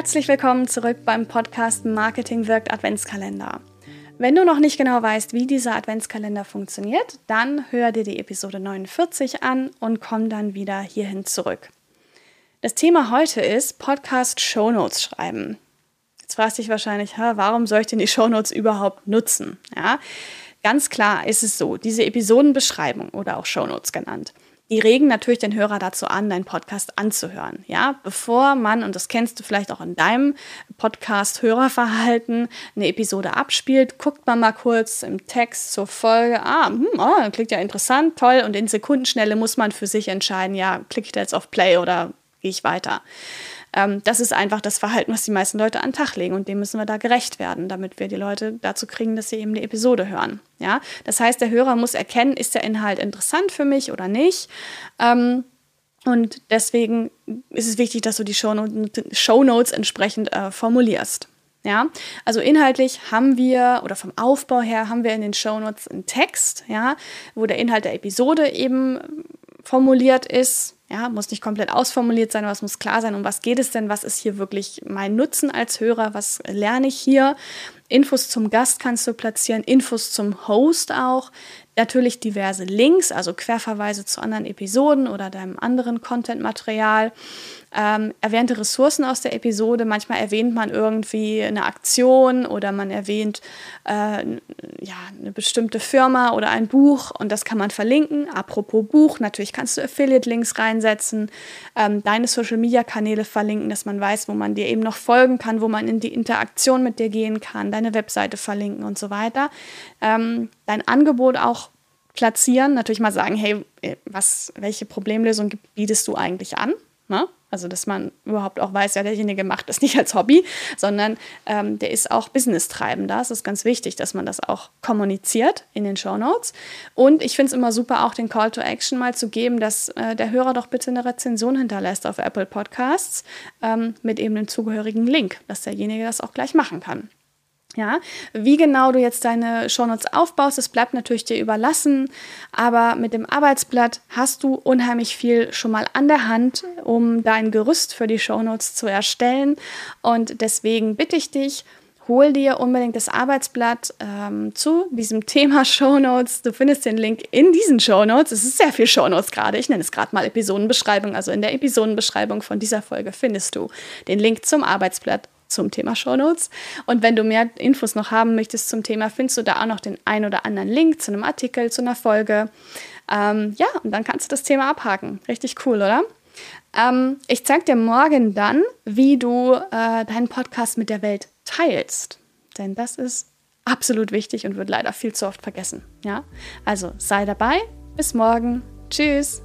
Herzlich willkommen zurück beim Podcast Marketing wirkt Adventskalender. Wenn du noch nicht genau weißt, wie dieser Adventskalender funktioniert, dann hör dir die Episode 49 an und komm dann wieder hierhin zurück. Das Thema heute ist Podcast Shownotes schreiben. Jetzt fragst du dich wahrscheinlich, warum soll ich denn die Shownotes überhaupt nutzen? Ja, ganz klar ist es so, diese Episodenbeschreibung oder auch Shownotes genannt die regen natürlich den Hörer dazu an, deinen Podcast anzuhören. Ja, bevor man, und das kennst du vielleicht auch in deinem Podcast-Hörerverhalten, eine Episode abspielt, guckt man mal kurz im Text zur Folge, ah, hm, oh, klingt ja interessant, toll, und in Sekundenschnelle muss man für sich entscheiden, ja, klicke ich da jetzt auf Play oder gehe ich weiter. Ähm, das ist einfach das Verhalten, was die meisten Leute an den Tag legen und dem müssen wir da gerecht werden, damit wir die Leute dazu kriegen, dass sie eben die Episode hören. Ja? Das heißt, der Hörer muss erkennen, ist der Inhalt interessant für mich oder nicht. Ähm, und deswegen ist es wichtig, dass du die Shownotes entsprechend äh, formulierst. Ja, also inhaltlich haben wir oder vom Aufbau her haben wir in den Shownotes einen Text, ja, wo der Inhalt der Episode eben formuliert ist, ja, muss nicht komplett ausformuliert sein, aber es muss klar sein, um was geht es denn, was ist hier wirklich mein Nutzen als Hörer, was lerne ich hier. Infos zum Gast kannst du platzieren, Infos zum Host auch, natürlich diverse Links, also Querverweise zu anderen Episoden oder deinem anderen Content-Material ähm, erwähnte Ressourcen aus der Episode. Manchmal erwähnt man irgendwie eine Aktion oder man erwähnt äh, ja, eine bestimmte Firma oder ein Buch und das kann man verlinken. Apropos Buch, natürlich kannst du Affiliate-Links reinsetzen, ähm, deine Social-Media-Kanäle verlinken, dass man weiß, wo man dir eben noch folgen kann, wo man in die Interaktion mit dir gehen kann, deine Webseite verlinken und so weiter. Ähm, dein Angebot auch platzieren, natürlich mal sagen, hey, was, welche Problemlösung bietest du eigentlich an? Ne? Also, dass man überhaupt auch weiß, ja, derjenige macht das nicht als Hobby, sondern ähm, der ist auch Business-treibender. Es ist ganz wichtig, dass man das auch kommuniziert in den Show Notes. Und ich finde es immer super, auch den Call to Action mal zu geben, dass äh, der Hörer doch bitte eine Rezension hinterlässt auf Apple Podcasts ähm, mit eben dem zugehörigen Link, dass derjenige das auch gleich machen kann. Ja, wie genau du jetzt deine Shownotes aufbaust, das bleibt natürlich dir überlassen, aber mit dem Arbeitsblatt hast du unheimlich viel schon mal an der Hand, um dein Gerüst für die Shownotes zu erstellen und deswegen bitte ich dich, hol dir unbedingt das Arbeitsblatt ähm, zu diesem Thema Shownotes. Du findest den Link in diesen Shownotes. Es ist sehr viel Shownotes gerade. Ich nenne es gerade mal Episodenbeschreibung. Also in der Episodenbeschreibung von dieser Folge findest du den Link zum Arbeitsblatt zum Thema Shownotes. Und wenn du mehr Infos noch haben möchtest zum Thema, findest du da auch noch den ein oder anderen Link zu einem Artikel, zu einer Folge. Ähm, ja, und dann kannst du das Thema abhaken. Richtig cool, oder? Ähm, ich zeige dir morgen dann, wie du äh, deinen Podcast mit der Welt teilst. Denn das ist absolut wichtig und wird leider viel zu oft vergessen. Ja? Also sei dabei. Bis morgen. Tschüss.